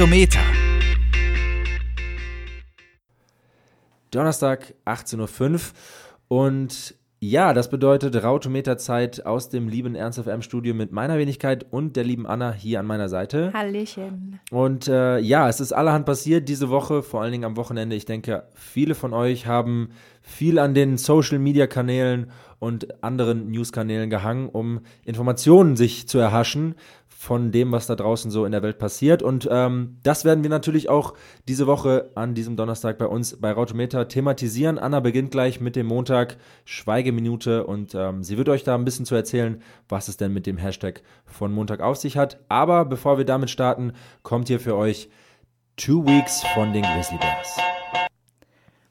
Rautometer. Donnerstag 18.05 Uhr und ja, das bedeutet Rautometer-Zeit aus dem lieben Ernst FM Studio mit meiner Wenigkeit und der lieben Anna hier an meiner Seite. Hallöchen. Und äh, ja, es ist allerhand passiert diese Woche, vor allen Dingen am Wochenende. Ich denke, viele von euch haben viel an den Social-Media-Kanälen und anderen News-Kanälen gehangen, um Informationen sich zu erhaschen von dem, was da draußen so in der Welt passiert. Und ähm, das werden wir natürlich auch diese Woche an diesem Donnerstag bei uns bei Rautometer thematisieren. Anna beginnt gleich mit dem Montag Schweigeminute und ähm, sie wird euch da ein bisschen zu erzählen, was es denn mit dem Hashtag von Montag auf sich hat. Aber bevor wir damit starten, kommt hier für euch Two Weeks von den Grizzly Bears.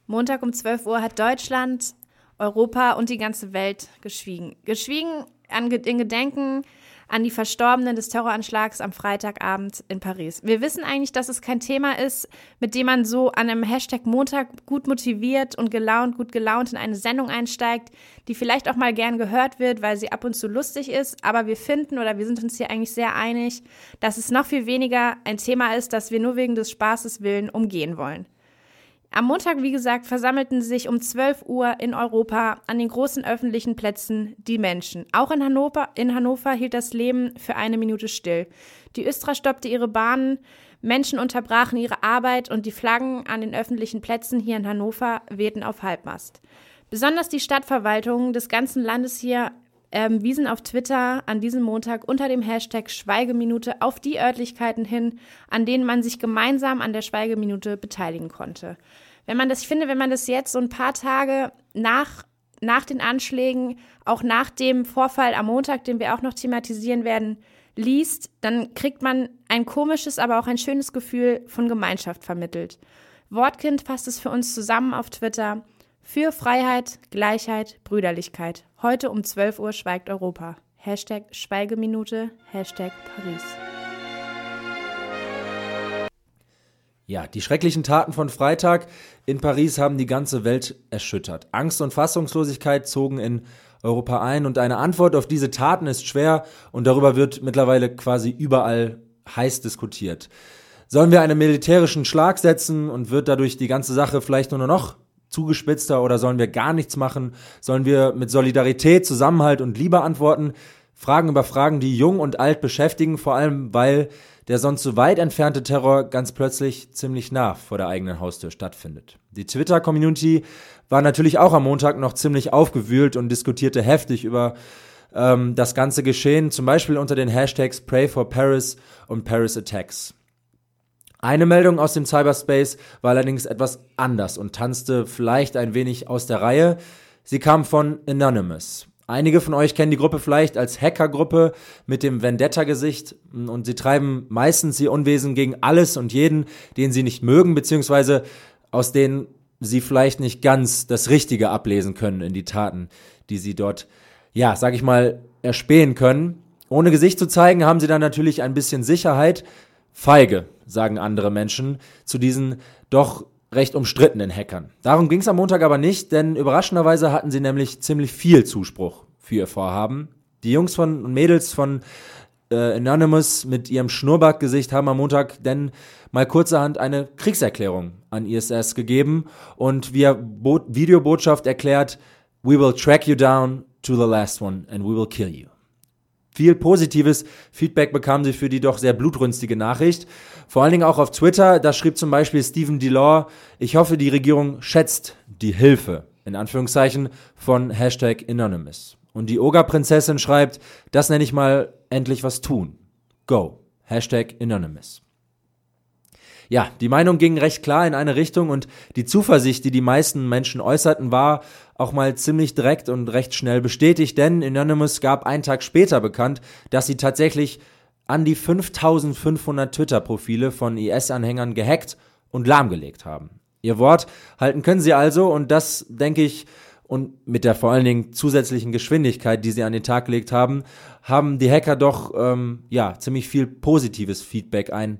Montag um 12 Uhr hat Deutschland, Europa und die ganze Welt geschwiegen. Geschwiegen in Gedenken an die Verstorbenen des Terroranschlags am Freitagabend in Paris. Wir wissen eigentlich, dass es kein Thema ist, mit dem man so an einem Hashtag Montag gut motiviert und gelaunt, gut gelaunt in eine Sendung einsteigt, die vielleicht auch mal gern gehört wird, weil sie ab und zu lustig ist. Aber wir finden oder wir sind uns hier eigentlich sehr einig, dass es noch viel weniger ein Thema ist, das wir nur wegen des Spaßes willen umgehen wollen. Am Montag, wie gesagt, versammelten sich um 12 Uhr in Europa an den großen öffentlichen Plätzen die Menschen. Auch in Hannover, in Hannover hielt das Leben für eine Minute still. Die Östra stoppte ihre Bahnen, Menschen unterbrachen ihre Arbeit und die Flaggen an den öffentlichen Plätzen hier in Hannover wehten auf Halbmast. Besonders die Stadtverwaltungen des ganzen Landes hier ähm, wiesen auf Twitter an diesem Montag unter dem Hashtag Schweigeminute auf die Örtlichkeiten hin, an denen man sich gemeinsam an der Schweigeminute beteiligen konnte. Wenn man das, ich finde, wenn man das jetzt so ein paar Tage nach, nach den Anschlägen, auch nach dem Vorfall am Montag, den wir auch noch thematisieren werden, liest, dann kriegt man ein komisches, aber auch ein schönes Gefühl von Gemeinschaft vermittelt. Wortkind fasst es für uns zusammen auf Twitter. Für Freiheit, Gleichheit, Brüderlichkeit. Heute um 12 Uhr schweigt Europa. Hashtag Schweigeminute, Hashtag Paris. Ja, die schrecklichen Taten von Freitag in Paris haben die ganze Welt erschüttert. Angst und Fassungslosigkeit zogen in Europa ein und eine Antwort auf diese Taten ist schwer und darüber wird mittlerweile quasi überall heiß diskutiert. Sollen wir einen militärischen Schlag setzen und wird dadurch die ganze Sache vielleicht nur noch zugespitzter oder sollen wir gar nichts machen? Sollen wir mit Solidarität, Zusammenhalt und Liebe antworten? Fragen über Fragen, die jung und alt beschäftigen, vor allem weil der sonst so weit entfernte Terror ganz plötzlich ziemlich nah vor der eigenen Haustür stattfindet. Die Twitter-Community war natürlich auch am Montag noch ziemlich aufgewühlt und diskutierte heftig über ähm, das ganze Geschehen, zum Beispiel unter den Hashtags Pray for Paris und Paris Attacks. Eine Meldung aus dem Cyberspace war allerdings etwas anders und tanzte vielleicht ein wenig aus der Reihe. Sie kam von Anonymous. Einige von euch kennen die Gruppe vielleicht als Hackergruppe mit dem Vendetta-Gesicht und sie treiben meistens ihr Unwesen gegen alles und jeden, den sie nicht mögen, beziehungsweise aus denen sie vielleicht nicht ganz das Richtige ablesen können in die Taten, die sie dort, ja, sag ich mal, erspähen können. Ohne Gesicht zu zeigen, haben sie dann natürlich ein bisschen Sicherheit, Feige, sagen andere Menschen, zu diesen doch recht umstrittenen Hackern. Darum ging es am Montag aber nicht, denn überraschenderweise hatten sie nämlich ziemlich viel Zuspruch für ihr Vorhaben. Die Jungs von und Mädels von äh, Anonymous mit ihrem Schnurrbartgesicht haben am Montag denn mal kurzerhand eine Kriegserklärung an ISS gegeben und via Bo Videobotschaft erklärt, We will track you down to the last one and we will kill you viel positives Feedback bekamen sie für die doch sehr blutrünstige Nachricht. Vor allen Dingen auch auf Twitter, da schrieb zum Beispiel Stephen Delore, ich hoffe, die Regierung schätzt die Hilfe, in Anführungszeichen, von Hashtag Anonymous. Und die Oga-Prinzessin schreibt, das nenne ich mal endlich was tun. Go. Hashtag Anonymous. Ja, die Meinung ging recht klar in eine Richtung und die Zuversicht, die die meisten Menschen äußerten, war auch mal ziemlich direkt und recht schnell bestätigt, denn Anonymous gab einen Tag später bekannt, dass sie tatsächlich an die 5500 Twitter-Profile von IS-Anhängern gehackt und lahmgelegt haben. Ihr Wort halten können sie also und das, denke ich, und mit der vor allen Dingen zusätzlichen Geschwindigkeit, die sie an den Tag gelegt haben, haben die Hacker doch ähm, ja ziemlich viel positives Feedback ein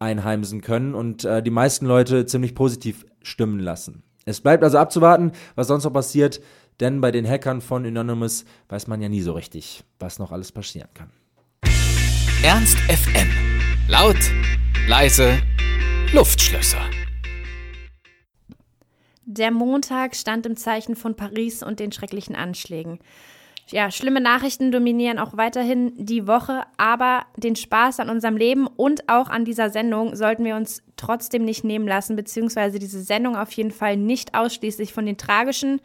einheimsen können und äh, die meisten Leute ziemlich positiv stimmen lassen. Es bleibt also abzuwarten, was sonst noch passiert, denn bei den Hackern von Anonymous weiß man ja nie so richtig, was noch alles passieren kann. Ernst FM. Laut, leise Luftschlösser. Der Montag stand im Zeichen von Paris und den schrecklichen Anschlägen. Ja, schlimme Nachrichten dominieren auch weiterhin die Woche, aber den Spaß an unserem Leben und auch an dieser Sendung sollten wir uns trotzdem nicht nehmen lassen, beziehungsweise diese Sendung auf jeden Fall nicht ausschließlich von den tragischen,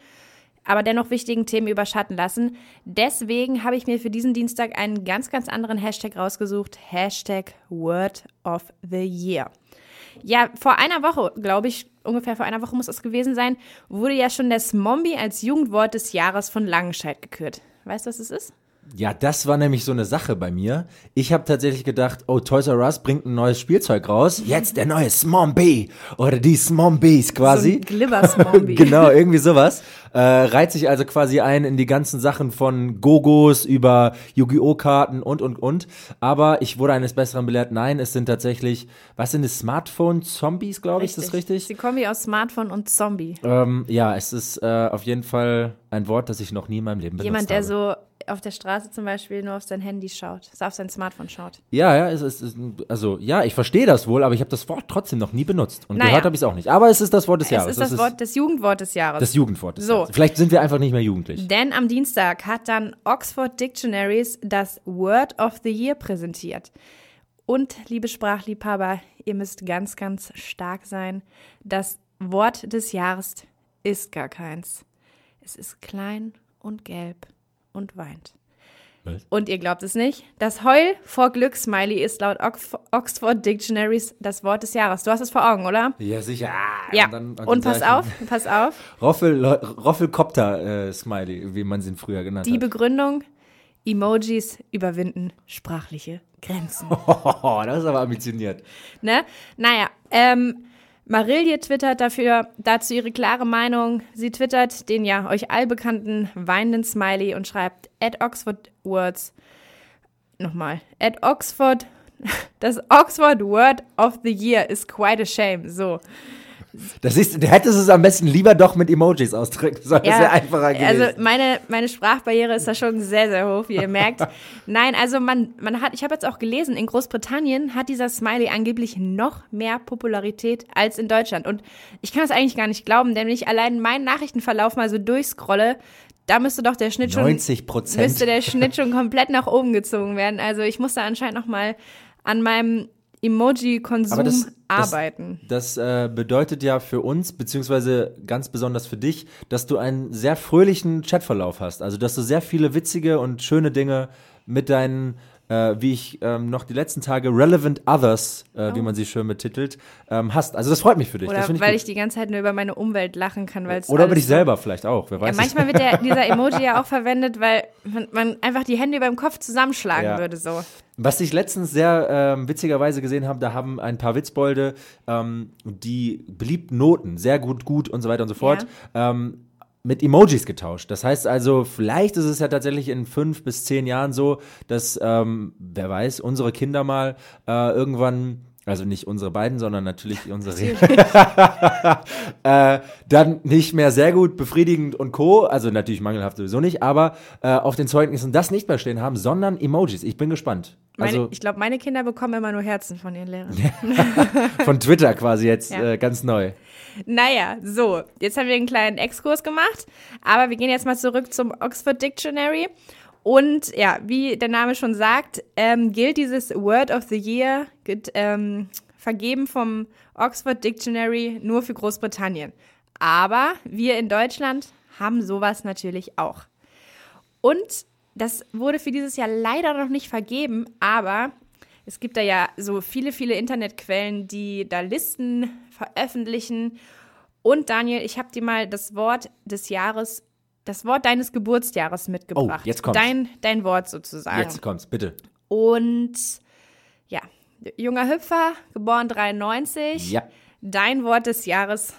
aber dennoch wichtigen Themen überschatten lassen. Deswegen habe ich mir für diesen Dienstag einen ganz, ganz anderen Hashtag rausgesucht. Hashtag Word of the Year. Ja, vor einer Woche, glaube ich, ungefähr vor einer Woche muss es gewesen sein, wurde ja schon der Smombi als Jugendwort des Jahres von Langenscheid gekürt. Weißt du, was es ist? Ja, das war nämlich so eine Sache bei mir. Ich habe tatsächlich gedacht, oh, Toys R Us bringt ein neues Spielzeug raus. Jetzt der neue Smombi oder die Smombis quasi. So ein Glibber-Smombi. genau, irgendwie sowas. Äh, reiht sich also quasi ein in die ganzen Sachen von Gogos über Yu-Gi-Oh! Karten und, und, und. Aber ich wurde eines Besseren belehrt. Nein, es sind tatsächlich, was sind es? Smartphone-Zombies, glaube ich, ist das richtig? Sie kommen wie aus Smartphone und Zombie. Ähm, ja, es ist äh, auf jeden Fall ein Wort, das ich noch nie in meinem Leben benutzt Jemand, der habe. so auf der Straße zum Beispiel nur auf sein Handy schaut, auf sein Smartphone schaut. Ja, ja, es ist, also ja, ich verstehe das wohl, aber ich habe das Wort trotzdem noch nie benutzt und naja. gehört habe ich es auch nicht. Aber es ist das Wort des Jahres. Es ist das, das Wort des Jugendwort des Jahres. Das Jugendwort des so. Jahres. Vielleicht sind wir einfach nicht mehr jugendlich. Denn am Dienstag hat dann Oxford Dictionaries das Word of the Year präsentiert. Und liebe Sprachliebhaber, ihr müsst ganz, ganz stark sein. Das Wort des Jahres ist gar keins. Es ist klein und gelb und weint. Was? Und ihr glaubt es nicht, das Heul vor Glück-Smiley ist laut Oxford Dictionaries das Wort des Jahres. Du hast es vor Augen, oder? Ja, sicher. Ja, und, und, pass auf, pass auf. Roffel, Roffelkopter-Smiley, äh, wie man sie früher genannt Die hat. Die Begründung, Emojis überwinden sprachliche Grenzen. Oh, das ist aber ambitioniert. Ne? Naja, ähm, Marilje twittert dafür dazu ihre klare Meinung. Sie twittert den ja euch allbekannten weinenden Smiley und schreibt at Oxford Words. Nochmal. At Oxford. Das Oxford Word of the Year is quite a shame. So. Das ist, du hättest es am besten lieber doch mit Emojis ausdrücken sollen. Ja, das wäre einfacher gewesen. Also meine, meine Sprachbarriere ist da schon sehr, sehr hoch, wie ihr merkt. Nein, also man, man hat, ich habe jetzt auch gelesen, in Großbritannien hat dieser Smiley angeblich noch mehr Popularität als in Deutschland. Und ich kann es eigentlich gar nicht glauben, denn wenn ich allein meinen Nachrichtenverlauf mal so durchscrolle, da müsste doch der Schnitt schon 90 müsste der Schnitt schon komplett nach oben gezogen werden. Also ich muss da anscheinend noch mal an meinem Emoji-Konsum das, arbeiten. Das, das äh, bedeutet ja für uns, beziehungsweise ganz besonders für dich, dass du einen sehr fröhlichen Chatverlauf hast. Also, dass du sehr viele witzige und schöne Dinge mit deinen äh, wie ich ähm, noch die letzten Tage Relevant Others, äh, oh. wie man sie schön betitelt, ähm, hast. Also das freut mich für dich. Oder ich weil gut. ich die ganze Zeit nur über meine Umwelt lachen kann. Oder über dich selber vielleicht auch, wer weiß. Ja, manchmal wird der, dieser Emoji ja auch verwendet, weil man, man, einfach die Hände über dem Kopf zusammenschlagen ja. würde so. Was ich letztens sehr ähm, witzigerweise gesehen habe, da haben ein paar Witzbolde ähm, die beliebten Noten, sehr gut, gut und so weiter und so fort, ja. Mit Emojis getauscht. Das heißt also, vielleicht ist es ja tatsächlich in fünf bis zehn Jahren so, dass, ähm, wer weiß, unsere Kinder mal äh, irgendwann also nicht unsere beiden, sondern natürlich unsere, äh, dann nicht mehr sehr gut, befriedigend und Co., also natürlich mangelhaft sowieso nicht, aber äh, auf den Zeugnissen das nicht mehr stehen haben, sondern Emojis. Ich bin gespannt. Meine, also, ich glaube, meine Kinder bekommen immer nur Herzen von ihren Lehrern. von Twitter quasi jetzt ja. äh, ganz neu. Naja, so, jetzt haben wir einen kleinen Exkurs gemacht, aber wir gehen jetzt mal zurück zum Oxford Dictionary. Und ja, wie der Name schon sagt, ähm, gilt dieses Word of the Year, ähm, vergeben vom Oxford Dictionary nur für Großbritannien. Aber wir in Deutschland haben sowas natürlich auch. Und das wurde für dieses Jahr leider noch nicht vergeben, aber es gibt da ja so viele, viele Internetquellen, die da Listen veröffentlichen. Und Daniel, ich habe dir mal das Wort des Jahres, das Wort deines Geburtsjahres mitgebracht. Oh, jetzt kommt's. Dein, dein Wort sozusagen. Jetzt kommt's, bitte. Und ja, junger Hüpfer, geboren 93. Ja. Dein Wort des Jahres,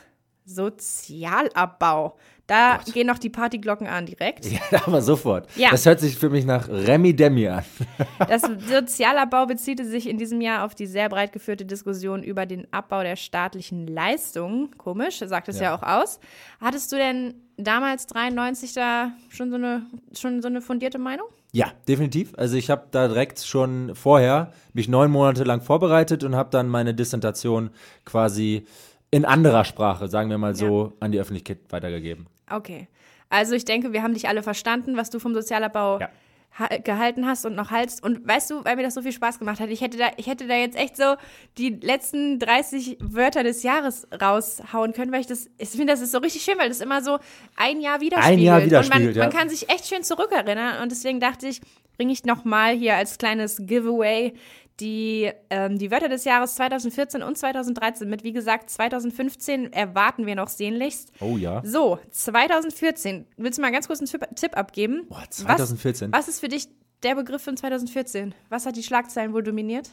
Sozialabbau. Da Gott. gehen noch die Partyglocken an direkt. Ja, aber sofort. Ja. Das hört sich für mich nach Remi Demi an. Das Sozialabbau bezieht sich in diesem Jahr auf die sehr breit geführte Diskussion über den Abbau der staatlichen Leistungen. Komisch, sagt es ja. ja auch aus. Hattest du denn damals 93 da schon so eine, schon so eine fundierte Meinung? Ja, definitiv. Also ich habe da direkt schon vorher mich neun Monate lang vorbereitet und habe dann meine Dissertation quasi in anderer Sprache, sagen wir mal so, an die Öffentlichkeit weitergegeben. Okay. Also ich denke, wir haben dich alle verstanden, was du vom Sozialabbau Ja. ha- gehalten hast und noch haltst. Und weißt du, weil mir das so viel Spaß gemacht hat, ich hätte da, ich hätte da jetzt echt so die letzten 30 Wörter des Jahres raushauen können, weil ich das, ich finde, das ist so richtig schön, weil das immer so ein Jahr widerspiegelt. Ein Jahr und widerspiegelt, man, ja. man kann sich echt schön zurückerinnern. Und deswegen dachte ich, bringe ich nochmal hier als kleines Giveaway die, ähm, die Wörter des Jahres 2014 und 2013 mit. Wie gesagt, 2015 erwarten wir noch sehnlichst. Oh ja. So, 2014. Willst du mal ganz kurz einen Tipp, abgeben? Boah, 2014. Was, was ist für dich der Begriff von 2014? Was hat die Schlagzeilen wohl dominiert?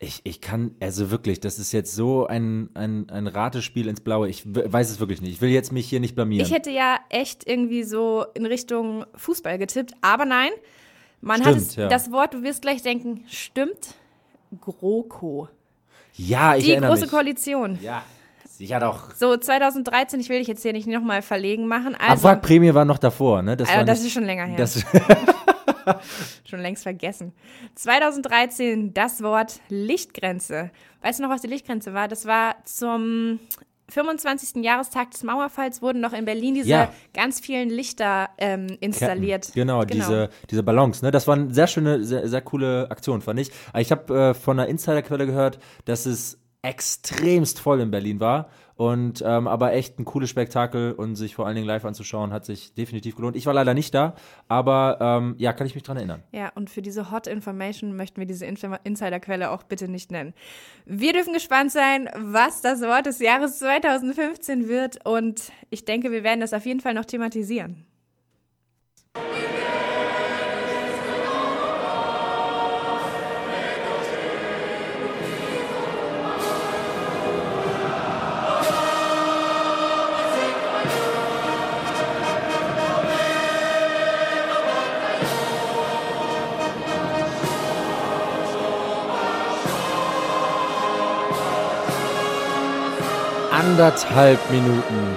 Ich, ich kann, also wirklich, das ist jetzt so ein, ein, ein Ratespiel ins Blaue. Ich weiß es wirklich nicht. Ich will jetzt mich hier nicht blamieren. Ich hätte ja echt irgendwie so in Richtung Fußball getippt, aber nein. Man Stimmt, hat es, ja. das Wort, du wirst gleich denken, stimmt. GroKo. ja, ich Die erinnere große mich. Koalition. Ja, sicher doch. So, 2013, ich will dich jetzt hier nicht nochmal verlegen machen. Also, Abwrackprämie war noch davor, ne? Das, also das nicht, ist schon länger her. das, schon längst vergessen. 2013 das Wort Lichtgrenze. Weißt du noch, was die Lichtgrenze war? Das war zum 25. Jahrestag des Mauerfalls wurden noch in Berlin diese Ja. ganz vielen Lichter ähm, installiert. Genau, Diese, diese Ballons, ne? Das war eine sehr schöne, sehr, sehr coole Aktion, fand ich. Ich habe äh, von einer Insiderquelle gehört, dass es extremst voll in Berlin war. Und ähm, aber echt ein cooles Spektakel und sich vor allen Dingen live anzuschauen, hat sich definitiv gelohnt. Ich war leider nicht da, aber ähm, ja, kann ich mich dran erinnern. Ja, und für diese Hot Information möchten wir diese Insiderquelle auch bitte nicht nennen. Wir dürfen gespannt sein, was das Wort des Jahres 2015 wird. Und ich denke, wir werden das auf jeden Fall noch thematisieren. Anderthalb Minuten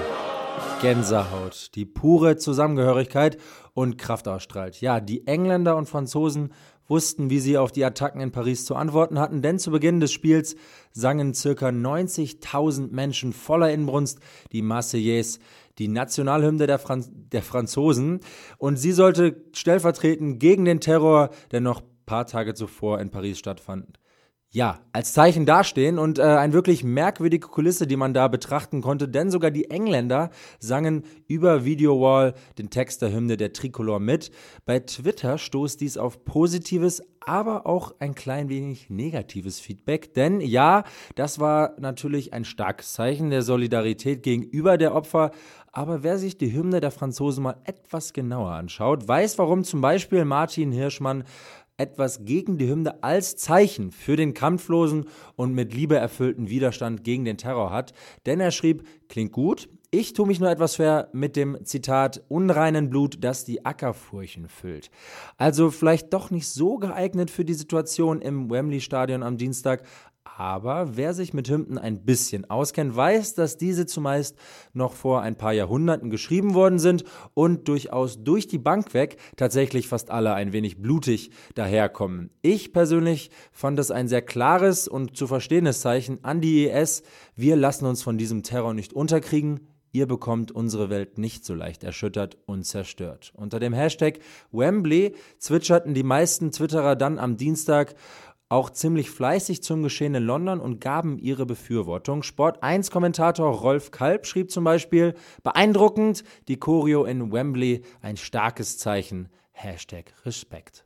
Gänsehaut, die pure Zusammengehörigkeit und Kraft ausstrahlt. Ja, die Engländer und Franzosen wussten, wie sie auf die Attacken in Paris zu antworten hatten, denn zu Beginn des Spiels sangen circa 90.000 Menschen voller Inbrunst die Marseillaise, die Nationalhymne der, Franz der Franzosen. Und sie sollte stellvertretend gegen den Terror, der noch paar Tage zuvor in Paris stattfand, ja, als Zeichen dastehen und äh, eine wirklich merkwürdige Kulisse, die man da betrachten konnte, denn sogar die Engländer sangen über Videowall den Text der Hymne der Tricolor mit. Bei Twitter stoßt dies auf positives, aber auch ein klein wenig negatives Feedback, denn ja, das war natürlich ein starkes Zeichen der Solidarität gegenüber der Opfer, aber wer sich die Hymne der Franzosen mal etwas genauer anschaut, weiß, warum zum Beispiel Martin Hirschmann etwas gegen die Hymne als Zeichen für den kampflosen und mit Liebe erfüllten Widerstand gegen den Terror hat. Denn er schrieb, klingt gut, ich tue mich nur etwas schwer mit dem Zitat unreinen Blut, das die Ackerfurchen füllt. Also vielleicht doch nicht so geeignet für die Situation im Wembley-Stadion am Dienstag, aber wer sich mit Hymnen ein bisschen auskennt, weiß, dass diese zumeist noch vor ein paar Jahrhunderten geschrieben worden sind und durchaus durch die Bank weg tatsächlich fast alle ein wenig blutig daherkommen. Ich persönlich fand das ein sehr klares und zu verstehendes Zeichen an die IS. Wir lassen uns von diesem Terror nicht unterkriegen. Ihr bekommt unsere Welt nicht so leicht erschüttert und zerstört. Unter dem Hashtag Wembley zwitscherten die meisten Twitterer dann am Dienstag auch ziemlich fleißig zum Geschehen in London und gaben ihre Befürwortung. Sport 1 Kommentator Rolf Kalb schrieb zum Beispiel, beeindruckend, die Choreo in Wembley, ein starkes Zeichen, Hashtag Respekt.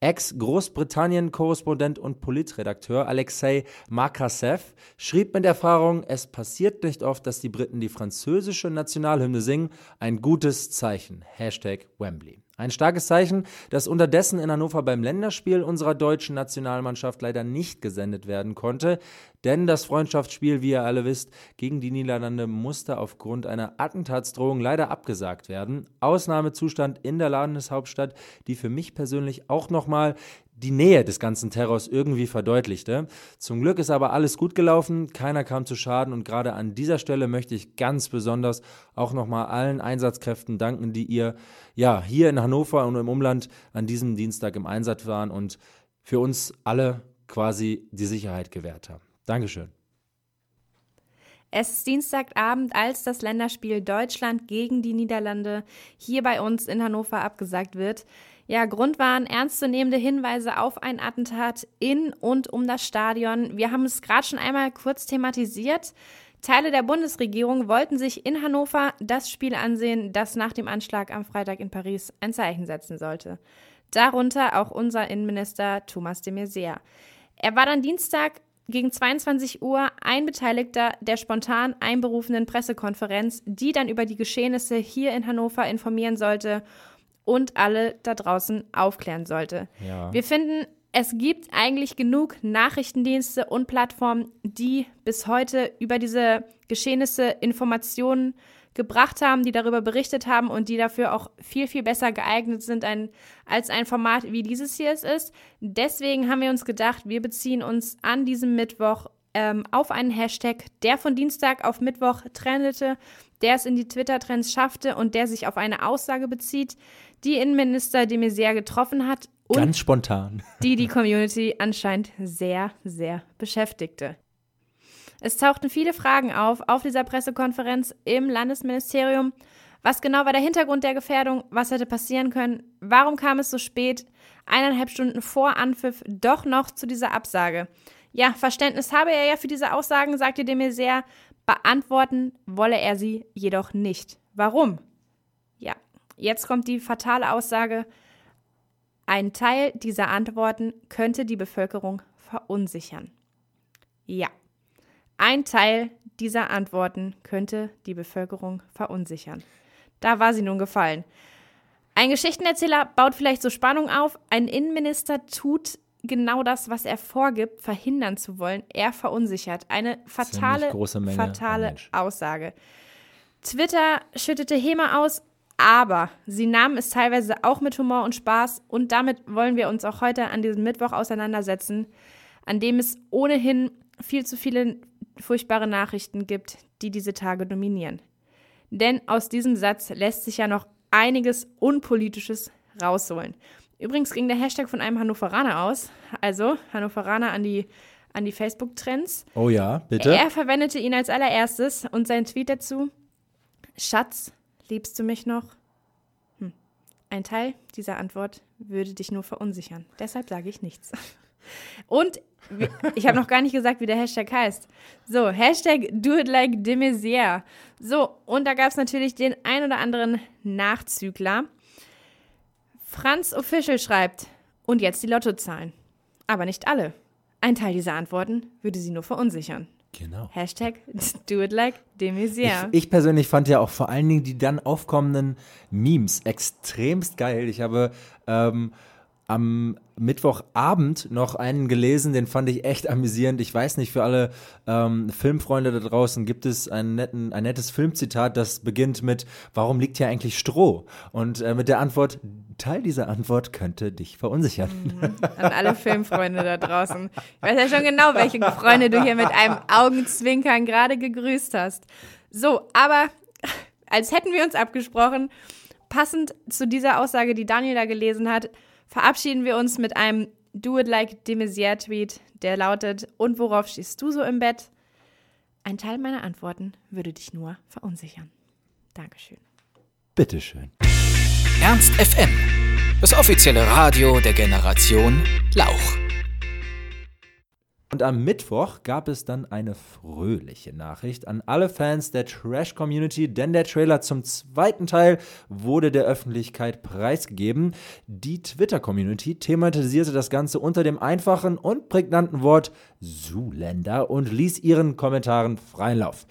Ex-Großbritannien-Korrespondent und Politredakteur Alexei Makasev schrieb mit Erfahrung, es passiert nicht oft, dass die Briten die französische Nationalhymne singen. Ein gutes Zeichen. Hashtag Wembley. Ein starkes Zeichen, das unterdessen in Hannover beim Länderspiel unserer deutschen Nationalmannschaft leider nicht gesendet werden konnte, denn das Freundschaftsspiel, wie ihr alle wisst, gegen die Niederlande musste aufgrund einer Attentatsdrohung leider abgesagt werden. Ausnahmezustand in der Landeshauptstadt, die für mich persönlich auch nochmal die Nähe des ganzen Terrors irgendwie verdeutlichte. Zum Glück ist aber alles gut gelaufen, keiner kam zu Schaden und gerade an dieser Stelle möchte ich ganz besonders auch nochmal allen Einsatzkräften danken, die ihr ja hier in Hannover und im Umland an diesem Dienstag im Einsatz waren und für uns alle quasi die Sicherheit gewährt haben. Dankeschön. Es ist Dienstagabend, als das Länderspiel Deutschland gegen die Niederlande hier bei uns in Hannover abgesagt wird. Ja, Grund waren ernstzunehmende Hinweise auf ein Attentat in und um das Stadion. Wir haben es gerade schon einmal kurz thematisiert. Teile der Bundesregierung wollten sich in Hannover das Spiel ansehen, das nach dem Anschlag am Freitag in Paris ein Zeichen setzen sollte. Darunter auch unser Innenminister Thomas de Maizière. Er war dann Dienstag gegen 22 Uhr ein Beteiligter der spontan einberufenen Pressekonferenz, die dann über die Geschehnisse hier in Hannover informieren sollte und alle da draußen aufklären sollte. Ja. Wir finden, es gibt eigentlich genug Nachrichtendienste und Plattformen, die bis heute über diese Geschehnisse Informationen gebracht haben, die darüber berichtet haben und die dafür auch viel, viel besser geeignet sind ein, als ein Format wie dieses hier es ist. Deswegen haben wir uns gedacht, wir beziehen uns an diesem Mittwoch ähm, auf einen Hashtag, der von Dienstag auf Mittwoch trendete, der es in die Twitter-Trends schaffte und der sich auf eine Aussage bezieht, die Innenminister de Maizière getroffen hat und Ganz spontan. die die Community anscheinend sehr, sehr beschäftigte. Es tauchten viele Fragen auf auf dieser Pressekonferenz im Landesministerium. Was genau war der Hintergrund der Gefährdung? Was hätte passieren können? Warum kam es so spät, eineinhalb Stunden vor Anpfiff, doch noch zu dieser Absage? Ja, Verständnis habe er ja für diese Aussagen, sagte de Maizière. Beantworten wolle er sie jedoch nicht. Warum? Jetzt kommt die fatale Aussage, ein Teil dieser Antworten könnte die Bevölkerung verunsichern. Ja, ein Teil dieser Antworten könnte die Bevölkerung verunsichern. Da war sie nun gefallen. Ein Geschichtenerzähler baut vielleicht so Spannung auf, ein Innenminister tut genau das, was er vorgibt, verhindern zu wollen. Er verunsichert. Eine fatale, fatale oh Aussage. Twitter schüttete HEMA aus, aber sie nahmen es teilweise auch mit Humor und Spaß und damit wollen wir uns auch heute an diesem Mittwoch auseinandersetzen, an dem es ohnehin viel zu viele furchtbare Nachrichten gibt, die diese Tage dominieren. Denn aus diesem Satz lässt sich ja noch einiges Unpolitisches rausholen. Übrigens ging der Hashtag von einem Hannoveraner aus, also Hannoveraner an die, an die Facebook-Trends. Oh ja, bitte. Er verwendete ihn als allererstes und sein Tweet dazu: Schatz, Liebst du mich noch? Hm. Ein Teil dieser Antwort würde dich nur verunsichern. Deshalb sage ich nichts. Und ich habe noch gar nicht gesagt, wie der Hashtag heißt. So, Hashtag do it like de Maizière. So, und da gab es natürlich den ein oder anderen Nachzügler. Franz Official schreibt, und jetzt die Lottozahlen. Aber nicht alle. Ein Teil dieser Antworten würde sie nur verunsichern. Genau. Hashtag do it like Demisier. Ich, ich, persönlich fand ja auch vor allen Dingen die dann aufkommenden Memes extremst geil. Ich habe ähm, am Mittwochabend noch einen gelesen, den fand ich echt amüsierend. Ich weiß nicht, für alle ähm, Filmfreunde da draußen gibt es einen netten, ein nettes Filmzitat, das beginnt mit Warum liegt hier eigentlich Stroh? Und äh, mit der Antwort, Teil dieser Antwort könnte dich verunsichern. Mhm. An alle Filmfreunde da draußen. Ich weiß ja schon genau, welche Freunde du hier mit einem Augenzwinkern gerade gegrüßt hast. So, aber als hätten wir uns abgesprochen, passend zu dieser Aussage, die Daniel da gelesen hat, verabschieden wir uns mit einem Do It Like de Maizière Tweet, der lautet: Und worauf stehst du so im Bett? Ein Teil meiner Antworten würde dich nur verunsichern. Dankeschön. Bitteschön. Ernst FM, das offizielle Radio der Generation Lauch. Und am Mittwoch gab es dann eine fröhliche Nachricht an alle Fans der Trash-Community, denn der Trailer zum zweiten Teil wurde der Öffentlichkeit preisgegeben. Die Twitter-Community thematisierte das Ganze unter dem einfachen und prägnanten Wort Zuländer und ließ ihren Kommentaren freien Lauf.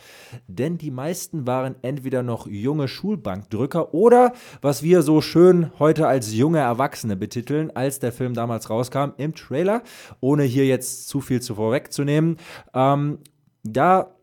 Denn die meisten waren entweder noch junge Schulbankdrücker oder, was wir so schön heute als junge Erwachsene betiteln, als der Film damals rauskam, im Trailer, ohne hier jetzt zu viel zu vorwegzunehmen. Ähm, da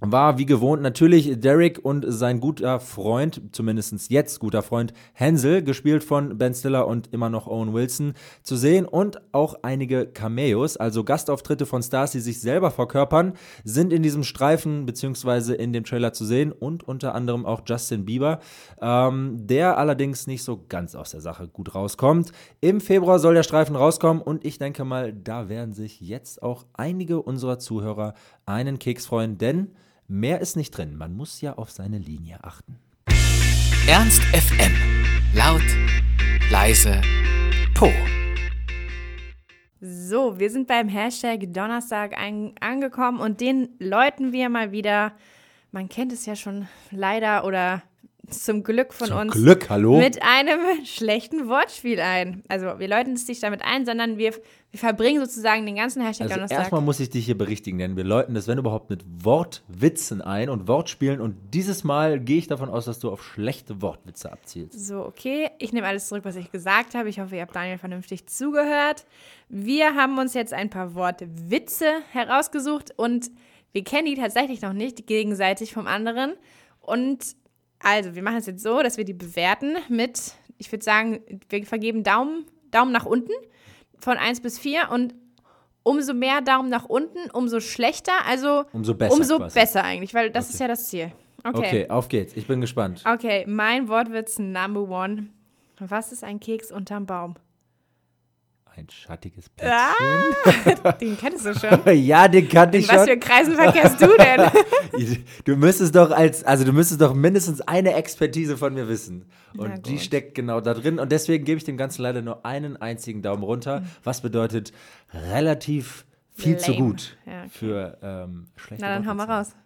war wie gewohnt natürlich Derek und sein guter Freund, zumindest jetzt guter Freund Hansel, gespielt von Ben Stiller und immer noch Owen Wilson, zu sehen und auch einige Cameos, also Gastauftritte von Stars, die sich selber verkörpern, sind in diesem Streifen bzw. in dem Trailer zu sehen und unter anderem auch Justin Bieber, ähm, der allerdings nicht so ganz aus der Sache gut rauskommt. Im Februar soll der Streifen rauskommen und ich denke mal, da werden sich jetzt auch einige unserer Zuhörer einen Keks freuen, denn Mehr ist nicht drin. Man muss ja auf seine Linie achten. Ernst FM. Laut, leise, Po. So, wir sind beim Hashtag Donnerstag ein, angekommen und den läuten wir mal wieder. Man kennt es ja schon leider oder zum Glück von Zum uns Glück, hallo? mit einem schlechten Wortspiel ein. Also wir läuten es nicht damit ein, sondern wir, wir verbringen sozusagen den ganzen Hashtag Also Donnerstag. erstmal muss ich dich hier berichtigen, denn wir läuten das, wenn überhaupt, mit Wortwitzen ein und Wortspielen. Und dieses Mal gehe ich davon aus, dass du auf schlechte Wortwitze abzielst. So, okay. Ich nehme alles zurück, was ich gesagt habe. Ich hoffe, ihr habt Daniel vernünftig zugehört. Wir haben uns jetzt ein paar Wortwitze herausgesucht und wir kennen die tatsächlich noch nicht gegenseitig vom anderen. Und also, wir machen es jetzt so, dass wir die bewerten mit, ich würde sagen, wir vergeben Daumen, Daumen nach unten von 1 bis 4 und umso mehr Daumen nach unten, umso schlechter, also Umso besser umso quasi. besser eigentlich, weil das ist ja das Ziel. Okay. auf geht's. Ich bin gespannt. Okay, mein Wortwitz Number One. Was ist ein Keks unterm Baum? Ein schattiges Ah, Plätzchen. den kennst du schon. ja, den kannte In ich was schon. für Kreisen verkehrst du denn? Du müsstest doch als, also du müsstest doch mindestens eine Expertise von mir wissen. Und die gut. steckt genau da drin. Und deswegen gebe ich dem Ganzen leider nur einen einzigen Daumen runter, was bedeutet relativ viel zu Lame. gut Ja, okay. für ähm, schlechte Na, dann hau mal Wortwitze. raus.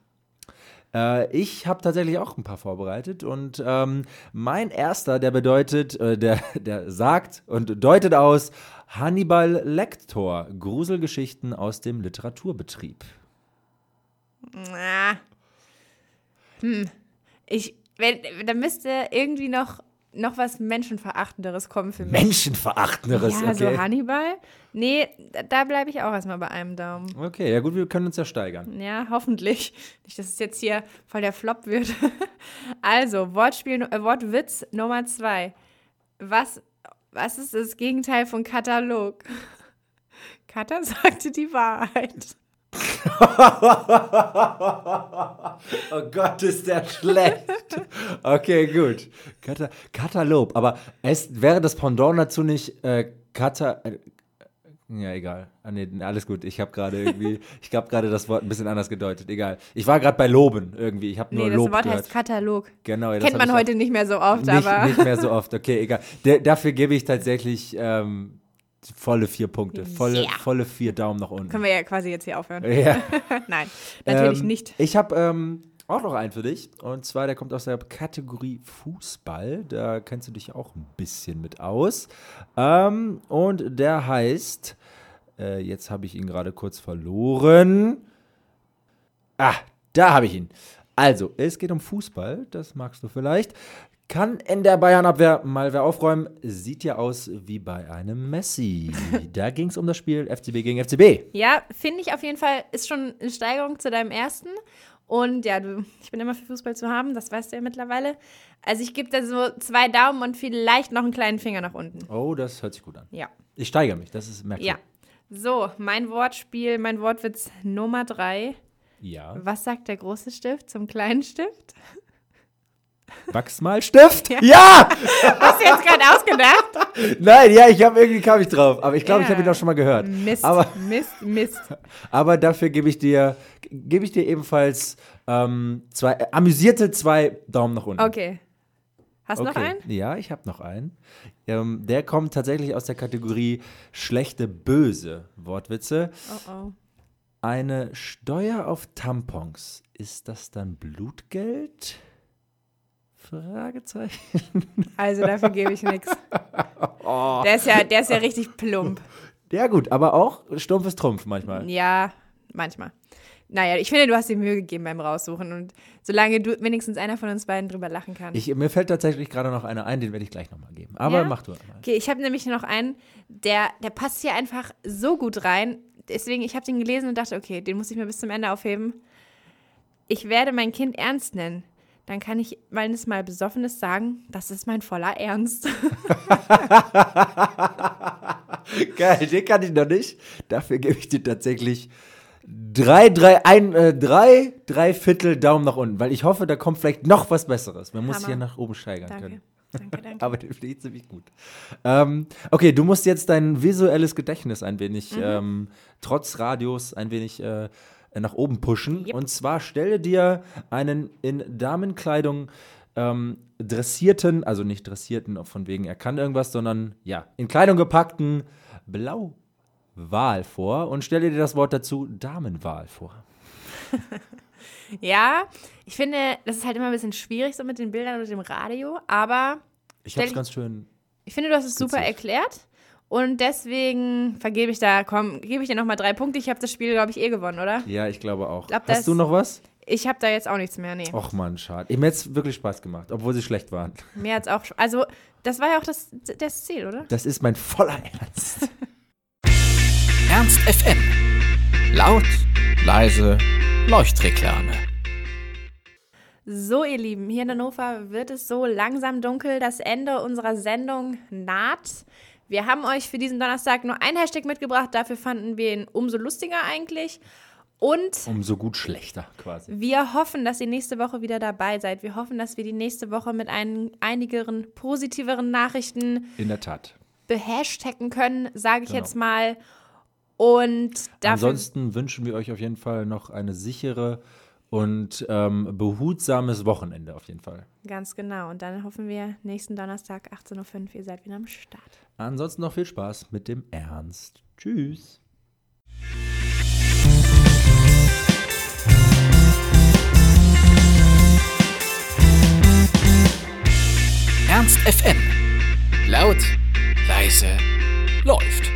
Äh, ich habe tatsächlich auch ein paar vorbereitet und ähm, mein erster, der bedeutet, äh, der, der sagt und deutet aus Hannibal Lector, Gruselgeschichten aus dem Literaturbetrieb. Na. Hm. Ich, wenn, da müsste irgendwie noch, noch was Menschenverachtenderes kommen für mich. Menschenverachtenderes, ja, so okay. Hannibal? Nee, da, da bleibe ich auch erstmal bei einem Daumen. Okay, ja gut, wir können uns ja steigern. Ja, hoffentlich. Nicht, dass es jetzt hier voll der Flop wird. Also, Wortspiel, äh, Wortwitz Nummer zwei. Was, was ist das Gegenteil von Katalog? Kata sagte die Wahrheit. Oh Gott, ist der schlecht. Okay, gut. Kata Katalog, aber es wäre das Pendant dazu nicht äh, Kata. Ja, egal. Ah, nee, alles gut. Ich habe gerade irgendwie, ich habe gerade das Wort ein bisschen anders gedeutet. Egal. Ich war gerade bei Loben irgendwie. Ich habe nur Nee, das Lob Wort gehört. heißt Katalog. genau, das Kennt man heute nicht mehr so oft, nicht, aber. nicht mehr so oft. Okay, egal. Der, dafür gebe ich tatsächlich ähm, volle vier Punkte. Volle, Yeah. volle vier Daumen nach unten. Können wir ja quasi jetzt hier aufhören. ja. Nein, natürlich Ähm, nicht. Ich habe ähm, auch noch einen für dich. Und zwar, der kommt aus der Kategorie Fußball. Da kennst du dich auch ein bisschen mit aus. Ähm, und der heißt, äh, jetzt habe ich ihn gerade kurz verloren. Ah, da habe ich ihn. Also, es geht um Fußball, das magst du vielleicht. Kann in der Bayern-Abwehr mal wer aufräumen. Sieht ja aus wie bei einem Messi. da ging es um das Spiel FCB gegen FCB. Ja, finde ich auf jeden Fall, ist schon eine Steigerung zu deinem ersten. Und ja, du, ich bin immer für Fußball zu haben, das weißt du ja mittlerweile. Also ich gebe da so zwei Daumen und vielleicht noch einen kleinen Finger nach unten. Oh, das hört sich gut an. Ja. Ich steigere mich, das ist merkwürdig. Ja. So, mein Wortspiel, mein Wortwitz Nummer drei. Ja. Was sagt der große Stift zum kleinen Stift? Wachsmalstift? Ja! Hast du jetzt gerade ausgedacht? Nein, ja, ich habe irgendwie kam ich drauf. Aber ich glaube, ich Ja. habe ihn auch schon mal gehört. Mist, Aber, Mist, Mist. aber dafür gebe ich dir, gebe ich dir ebenfalls ähm, zwei, äh, amüsierte zwei Daumen nach unten. Okay. Hast du noch einen? Ja, ich habe noch einen. Ähm, der kommt tatsächlich aus der Kategorie schlechte, böse Wortwitze. Oh oh. Eine Steuer auf Tampons, ist das dann Blutgeld? Fragezeichen. Also dafür gebe ich nichts. Der, ist ja, der ist ja richtig plump. Ja gut, aber auch stumpfes Trumpf manchmal. Ja, manchmal. Naja, ich finde, du hast dir Mühe gegeben beim Raussuchen und solange du wenigstens einer von uns beiden drüber lachen kann. Ich, mir fällt tatsächlich gerade noch einer ein, den werde ich gleich nochmal geben. Aber Ja? mach du mal. okay, ich habe nämlich noch einen, der, der passt hier einfach so gut rein. Deswegen, ich habe den gelesen und dachte, okay, den muss ich mir bis zum Ende aufheben. ich werde mein Kind ernst nennen. Dann kann ich, wenn es mal besoffen ist, sagen, das ist mein voller Ernst. Geil, den kann ich noch nicht. Dafür gebe ich dir tatsächlich drei, drei, ein, äh, drei, drei Viertel Daumen nach unten, weil ich hoffe, da kommt vielleicht noch was Besseres. Man muss Hammer. hier nach oben steigern Danke. können. Danke, danke. Aber der fliegt ziemlich gut. Ähm, okay, du musst jetzt dein visuelles Gedächtnis ein wenig, Mhm. ähm, trotz Radios, ein wenig äh, nach oben pushen. Yep. Und zwar stelle dir einen in Damenkleidung ähm, dressierten, also nicht dressierten, von wegen er kann irgendwas, sondern ja, in Kleidung gepackten Blauwal vor und stelle dir das Wort dazu Damenwahl vor. Ja, ich finde, das ist halt immer ein bisschen schwierig so mit den Bildern und dem Radio, aber Ich habe es ganz schön. ich finde, du hast es super erklärt. Und deswegen vergebe ich da, komm, gebe ich dir nochmal drei Punkte. Ich habe das Spiel, glaube ich, eh gewonnen, oder? Ja, ich glaube auch. Glaub, Hast du noch was? Ich habe da jetzt auch nichts mehr, nee. Och man, schade. Mir hat es wirklich Spaß gemacht, obwohl sie schlecht waren. Mir hat's auch, also, das war ja auch das, das Ziel, oder? Das ist mein voller Ernst. Ernst FM. Laut, leise, Leuchtreklame. So, ihr Lieben, hier in Hannover wird es so langsam dunkel. Das Ende unserer Sendung naht. Wir haben euch für diesen Donnerstag nur ein Hashtag mitgebracht. Dafür fanden wir ihn umso lustiger eigentlich. Und Umso gut schlechter quasi. wir hoffen, dass ihr nächste Woche wieder dabei seid. Wir hoffen, dass wir die nächste Woche mit ein, einigeren positiveren Nachrichten In der Tat. behashtaggen können, sage ich Genau. jetzt mal. Und ansonsten wünschen wir euch auf jeden Fall noch eine sichere und ähm, behutsames Wochenende auf jeden Fall. Ganz genau. Und dann hoffen wir nächsten Donnerstag 18.05 Uhr, ihr seid wieder am Start. Ansonsten noch viel Spaß mit dem Ernst. Tschüss. Ernst FM. Laut, leise, läuft.